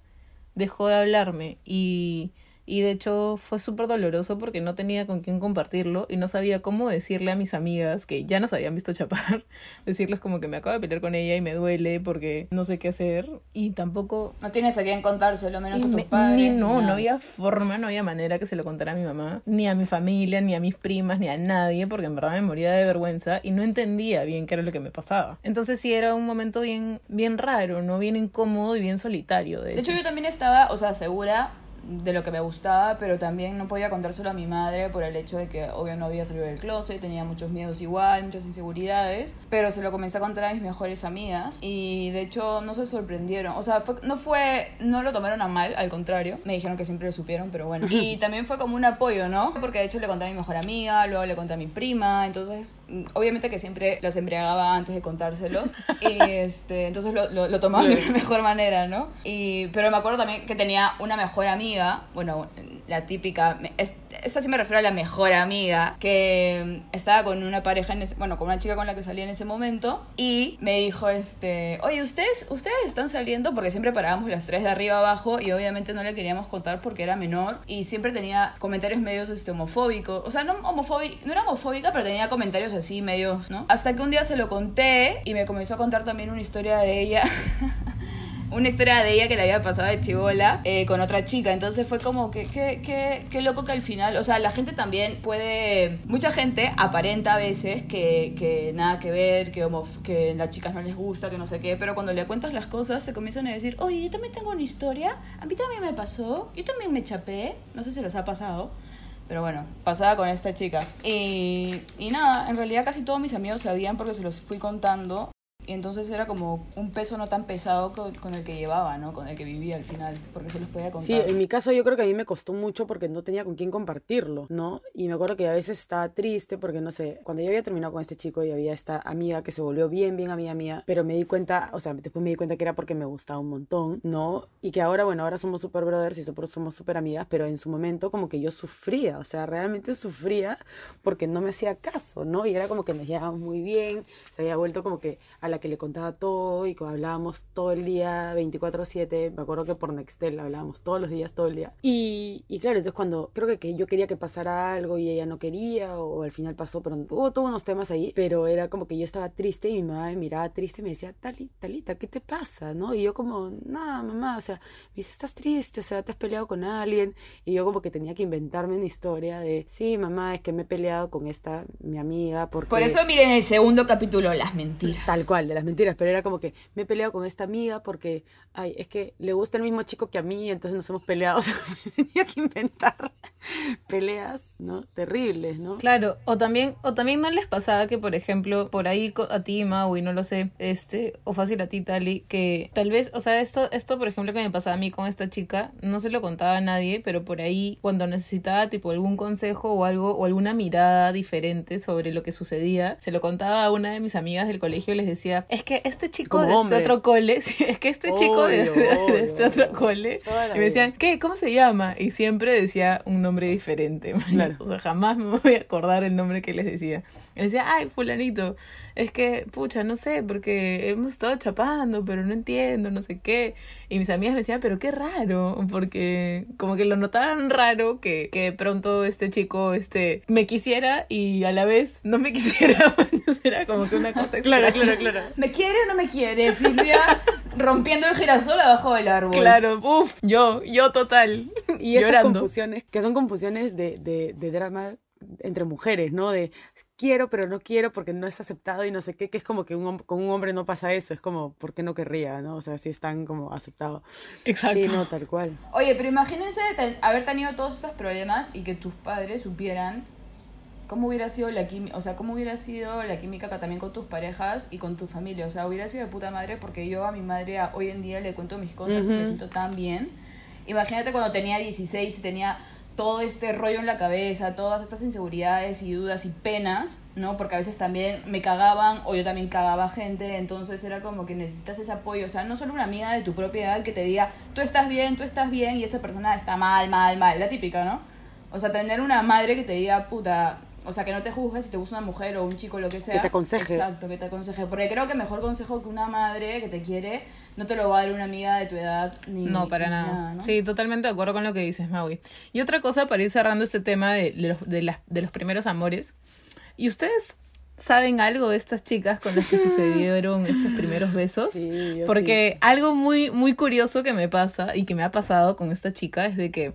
dejó de hablarme. Y Y de hecho fue súper doloroso porque no tenía con quién compartirlo y no sabía cómo decirle a mis amigas que ya nos habían visto chapar, decirles como que me acabo de pelear con ella y me duele porque no sé qué hacer y tampoco... No tienes a quién contárselo, menos y a tus me- padres. ni- no, no había forma, no había manera que se lo contara a mi mamá, ni a mi familia, ni a mis primas, ni a nadie, porque en verdad me moría de vergüenza y no entendía bien qué era lo que me pasaba. Entonces sí era un momento bien, bien raro, ¿no? Bien incómodo y bien solitario. De, De hecho, yo también estaba, o sea, segura de lo que me gustaba, pero también no podía contárselo a mi madre por el hecho de que, obvio, no había salido del closet, tenía muchos miedos igual, muchas inseguridades, pero se lo comencé a contar a mis mejores amigas y de hecho no se sorprendieron, o sea, fue- no fue, no lo tomaron a mal, al contrario, me dijeron que siempre lo supieron, pero bueno. Y también fue como un apoyo, ¿no? Porque de hecho le conté a mi mejor amiga, luego le conté a mi prima, entonces, mm, obviamente que siempre las embriagaba antes de contárselos y este, entonces lo, lo, lo tomaban de la mejor manera, ¿no? Y, pero me acuerdo también que tenía una mejor amiga, bueno, la típica, esta sí me refiero a la mejor amiga, que mm, estaba con una pareja, bueno, con una chica con la que salía en ese momento, y me dijo, este, oye, ¿ustedes, ustedes están saliendo? Porque siempre parábamos las tres de arriba abajo y obviamente no le queríamos contar porque era menor y siempre tenía comentarios medios este, homofóbicos, o sea, no homofóbica, no era homofóbica, pero tenía comentarios así medios, ¿no? Hasta que un día se lo conté y me comenzó a contar también una historia de ella. una historia de ella que le había pasado de chivola eh, con otra chica. Entonces fue como que, que, que, qué loco que al final, o sea, la gente también puede, mucha gente aparenta a veces que, que nada que ver, que, homo, que las chicas no les gusta, que no sé qué, pero cuando le cuentas las cosas te comienzan a decir, oye, yo también tengo una historia, a mí también me pasó, yo también me chapé, no sé si les ha pasado. Pero bueno, pasaba con esta chica. Y, y nada, en realidad casi todos mis amigos sabían porque se los fui contando. Entonces era como un peso no tan pesado con, con el que llevaba, ¿no? Con el que vivía al final, porque se los podía contar. Sí, en mi caso yo creo que a mí me costó mucho porque no tenía con quién compartirlo, ¿no? Y me acuerdo que a veces estaba triste porque, no sé, cuando yo había terminado con este chico y había esta amiga que se volvió bien, bien amiga mía, pero me di cuenta, o sea, después me di cuenta que era porque me gustaba un montón, ¿no? Y que ahora, bueno, ahora somos super brothers y somos super amigas, pero en su momento como que yo sufría, o sea, realmente sufría porque no me hacía caso, ¿no? Y era como que nos llevábamos muy bien, se había vuelto como que a la que le contaba todo y que hablábamos todo el día, 24/7, me acuerdo que por Nextel hablábamos todos los días, todo el día. Y, y claro, entonces cuando creo que, que yo quería que pasara algo y ella no quería, o, al final pasó, pero hubo todos unos temas ahí, pero era como que yo estaba triste y mi mamá me miraba triste y me decía, Tali, Talita, ¿qué te pasa? ¿no? Y yo como, nada, mamá, o sea, me dice, estás triste, o sea, te has peleado con alguien. Y yo como que tenía que inventarme una historia de, sí, mamá, es que me he peleado con esta, mi amiga, porque... Por eso miren el segundo capítulo, las mentiras. Tal cual, de las mentiras, pero era como que me he peleado con esta amiga porque, ay, es que le gusta el mismo chico que a mí, entonces nos hemos peleado. Me tenía que inventar peleas, ¿no? Terribles, ¿no? Claro, o también, o también no les pasaba que, por ejemplo, por ahí a ti, Maui, no lo sé, este, o fácil a ti, Tali, que tal vez, o sea, esto, esto, por ejemplo, que me pasaba a mí con esta chica, no se lo contaba a nadie, pero por ahí, cuando necesitaba, tipo, algún consejo o algo, o alguna mirada diferente sobre lo que sucedía, se lo contaba a una de mis amigas del colegio y les decía, es que este chico Como de hombre. este otro cole, sí, es que este chico de, obvio, este otro cole, y me decían. ¿qué? ¿Cómo se llama? Y siempre decía un nombre diferente. O sea, jamás me voy a acordar el nombre que les decía. Decía, ay, fulanito, es que, pucha, no sé, porque hemos estado chapando, pero no entiendo, no sé qué. Y mis amigas me decían, pero qué raro, porque como que lo notaban raro que, que de pronto este chico este, me quisiera y a la vez no me quisiera. Mañas. Era como que una cosa Claro, extraña. claro, claro. ¿Me quiere o no me quiere? Silvia rompiendo el girasol abajo del árbol. Claro, uff, yo, yo total. Y esas llorando. confusiones, que son confusiones de, de, de drama entre mujeres, ¿no? De quiero pero no quiero porque no es aceptado y no sé qué, que es como que un, con un hombre no pasa eso, es como, ¿por qué no querría, no? O sea, si están como aceptados. Exacto. Sí, no, tal cual. Oye, pero imagínense ten- haber tenido todos estos problemas y que tus padres supieran cómo hubiera sido la química, o sea, cómo hubiera sido la química ca- también con tus parejas y con tu familia. O sea, hubiera sido de puta madre porque yo a mi madre hoy en día le cuento mis cosas y me siento tan bien. Imagínate cuando tenía 16 y tenía todo este rollo en la cabeza, todas estas inseguridades y dudas y penas, ¿no? Porque a veces también me cagaban o yo también cagaba gente, entonces era como que necesitas ese apoyo, o sea, no solo una amiga de tu propia edad que te diga, tú estás bien, tú estás bien y esa persona está mal, mal, mal, la típica, ¿no? O sea, tener una madre que te diga, puta, O sea, que no te juzgue si te gusta una mujer o un chico, lo que sea. Que te aconseje. Exacto, que te aconseje. Porque creo que mejor consejo que una madre que te quiere no te lo va a dar una amiga de tu edad ni No, para ni nada. ¿no? Sí, totalmente de acuerdo con lo que dices, Maui. Y otra cosa para ir cerrando este tema de, de los, de, las- de los primeros amores. ¿Y ustedes saben algo de estas chicas con las que sucedieron estos primeros besos? Sí, yo Porque algo muy, muy curioso que me pasa y que me ha pasado con esta chica es de que,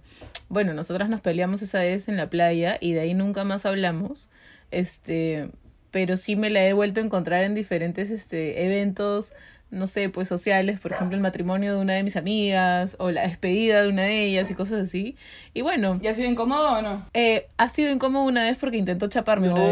bueno, nosotras nos peleamos esa vez en la playa y de ahí nunca más hablamos. Este, pero sí me la he vuelto a encontrar en diferentes este, eventos, no sé, pues sociales, por ejemplo, el matrimonio de una de mis amigas o la despedida de una de ellas y cosas así. Y bueno, ¿Y ha sido incómodo o no? eh, ha sido incómodo una vez porque intentó chaparme una No,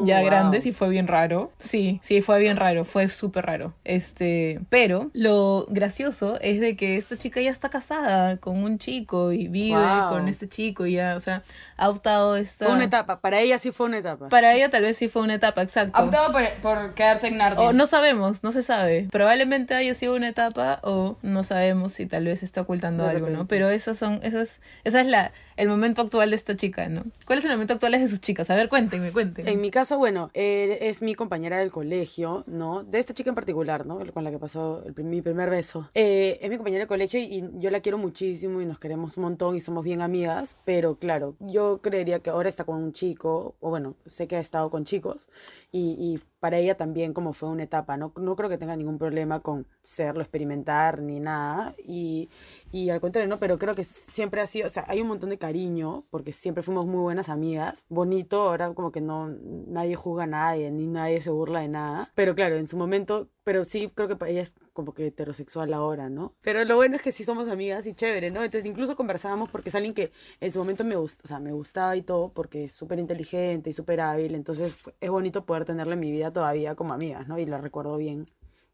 vez, ya wow. grandes, y fue bien raro. Sí, sí, fue bien raro, fue súper raro. Este, pero lo gracioso es de que esta chica ya está casada con un chico y vive Wow. con este chico y ya, o sea, ha optado esta... Fue una etapa, para ella sí fue una etapa. Para ella tal vez sí fue una etapa, exacto. Ha optado por, por quedarse en Narnia. O no sabemos, no se sabe. Probablemente haya sido una etapa o no sabemos si tal vez está ocultando algo, ¿no? Pero esas son, esas, esa es la, el momento actual de esta chica, ¿no? ¿Cuál es el momento actual de sus chicas? A ver, cuéntenme, cuéntenme. En mi caso, bueno, es mi compañera del colegio, ¿no? De esta chica en particular, ¿no? Con la que pasó el mi primer beso. Eh, es mi compañera del colegio y, y yo la quiero muchísimo y nos queremos un montón y somos bien amigas, pero claro, yo creería que ahora está con un chico, o bueno, sé que ha estado con chicos y, y para ella también como fue una etapa, ¿no? No creo que tenga ningún problema con serlo, experimentar ni nada y, y al contrario, ¿no? Pero creo que siempre ha sido, o sea, hay un montón de cariño porque siempre fuimos muy buenas amigas. Bonito, ahora como que no, nadie juzga a nadie, ni nadie se burla de nada. Pero claro, en su momento, pero sí creo que ella es como que heterosexual ahora, ¿no? Pero lo bueno es que sí somos amigas y chévere, ¿no? Entonces incluso conversábamos porque es alguien que en su momento me gusta, o sea, me gustaba y todo porque es súper inteligente y súper hábil. Entonces es bonito poder tenerla en mi vida todavía como amigas, ¿no? Y la recuerdo bien.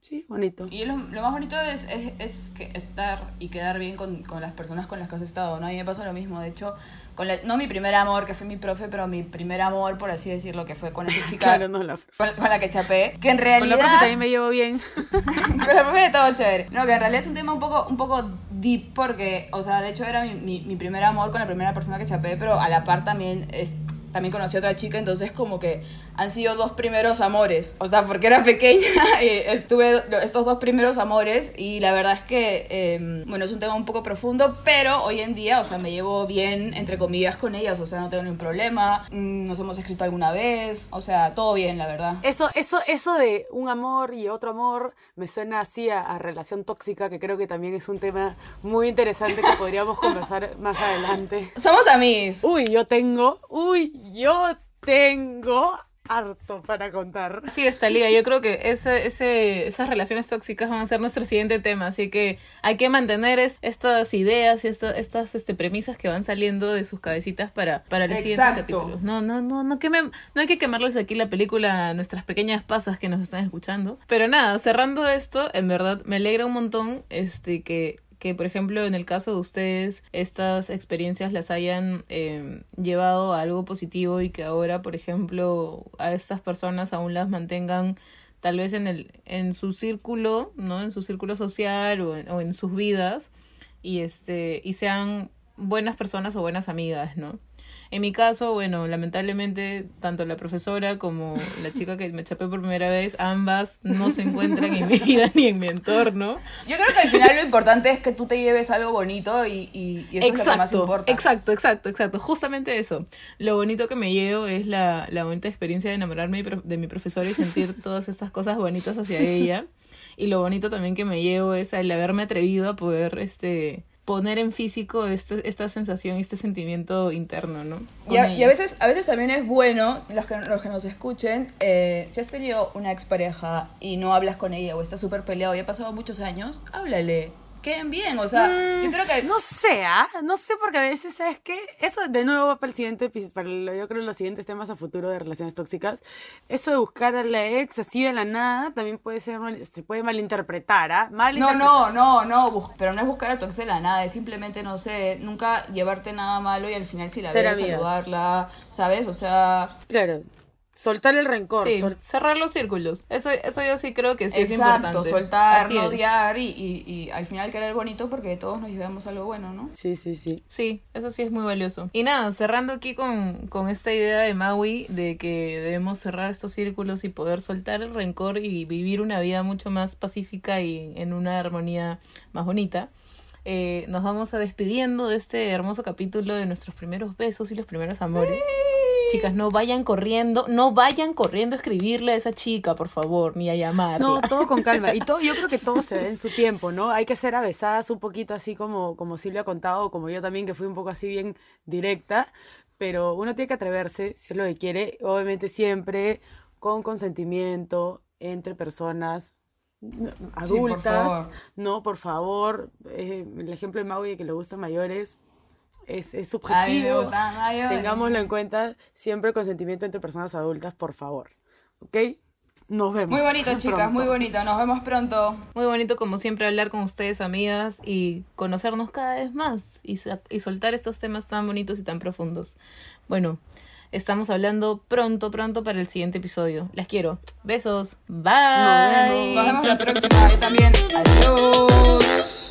Sí, bonito. Y lo, lo más bonito es, es, es que estar y quedar bien con, con las personas con las que has estado, ¿no? A mí me pasó lo mismo, de hecho, con la- no mi primer amor, que fue mi profe, pero mi primer amor, por así decirlo, que fue con esa chica Claro, no, la, con, con la que chapé, que en con realidad... la profe también me llevo bien. Pero la profe todo chévere. No, que en realidad es un tema un poco, un poco deep porque, o sea, de hecho era mi, mi, mi primer amor con la primera persona que chapé, pero a la par también es... También conocí a otra chica, entonces como que han sido dos primeros amores. O sea, porque era pequeña y estuve lo- estos dos primeros amores y la verdad es que, eh, bueno, es un tema un poco profundo, pero hoy en día, o sea, me llevo bien, entre comillas, con ellas. O sea, no tengo ningún problema. Mm, Nos hemos escrito alguna vez. O sea, todo bien, la verdad. Eso, eso, eso de un amor y otro amor me suena así a, a relación tóxica, que creo que también es un tema muy interesante que podríamos conversar más adelante. Somos amigos. Uy, yo tengo, uy, yo tengo harto para contar. Sí, está liga. Yo creo que ese, ese, esas relaciones tóxicas van a ser nuestro siguiente tema. Así que hay que mantener es- estas ideas y esta- estas este, premisas que van saliendo de sus cabecitas para, para los siguientes capítulos. No, no, no, no, quemen- no hay que quemarles aquí la película a nuestras pequeñas pasas que nos están escuchando. Pero nada, cerrando esto, en verdad me alegra un montón este que que por ejemplo en el caso de ustedes estas experiencias las hayan eh, llevado a algo positivo y que ahora por ejemplo a estas personas aún las mantengan tal vez en el en su círculo no en su círculo social o en, o en sus vidas y este y sean buenas personas o buenas amigas no en mi caso, bueno, lamentablemente, tanto la profesora como la chica que me chapé por primera vez, ambas no se encuentran en mi vida ni en mi entorno. Yo creo que al final lo importante es que tú te lleves algo bonito y, y, y eso es lo que más importa. Exacto, exacto, exacto. Justamente eso. Lo bonito que me llevo es la, la bonita experiencia de enamorarme de mi prof- de mi profesora y sentir todas estas cosas bonitas hacia ella. Y lo bonito también que me llevo es el haberme atrevido a poder este poner en físico este, esta sensación, este sentimiento interno, ¿no? Y a, y a veces, a veces también es bueno, los que, los que nos escuchen, eh, si has tenido una expareja y no hablas con ella o estás súper peleado y ha pasado muchos años, háblale. Queden bien, o sea, yo creo que... No sé, ¿ah? No sé porque a veces, ¿sabes qué? Eso de nuevo va para el siguiente, para el- yo creo los siguientes temas a futuro de relaciones tóxicas. Eso de buscar a la ex así de la nada también puede ser, mal- se puede malinterpretar, ¿ah? No, Malinterpre- no, no, no, bus- pero no es buscar a tu ex de la nada, es simplemente, no sé, nunca llevarte nada malo y al final si la ves, saludarla, ¿sabes? O sea, Claro. Soltar el rencor. Sí, sol- cerrar los círculos. Eso, eso yo sí creo que sí es Exacto, importante. soltar, Así no es. odiar y, y, y al final querer bonito porque todos nos llevamos algo bueno, ¿no? Sí, sí, sí. Sí, eso sí es muy valioso. Y nada, cerrando aquí con, con esta idea de Maui de que debemos cerrar estos círculos y poder soltar el rencor y vivir una vida mucho más pacífica y en una armonía más bonita. eh, nos vamos a despidiendo de este hermoso capítulo de nuestros primeros besos y los primeros amores. Chicas, no vayan corriendo, no vayan corriendo a escribirle a esa chica, por favor, ni a llamarla. No, todo con calma. Y todo, yo creo que todo se da en su tiempo, ¿no? Hay que ser avesadas un poquito así como, como Silvia ha contado, como yo también, que fui un poco así bien directa. Pero uno tiene que atreverse, si es lo que quiere, obviamente siempre con consentimiento entre personas adultas. no, por favor. eh, el ejemplo de Maui de que le gustan mayores es, es subjetivo. mayores. Tengámoslo en cuenta, siempre consentimiento entre personas adultas, por favor. ¿Ok? Nos vemos. Muy bonito, chicas, pronto. muy bonito. Nos vemos pronto. Muy bonito como siempre hablar con ustedes, amigas, y conocernos cada vez más y, y soltar estos temas tan bonitos y tan profundos. Bueno, estamos hablando pronto, pronto para el siguiente episodio. Las quiero. Besos. Bye. Nos vemos. Nos vemos la próxima. Yo también. Adiós.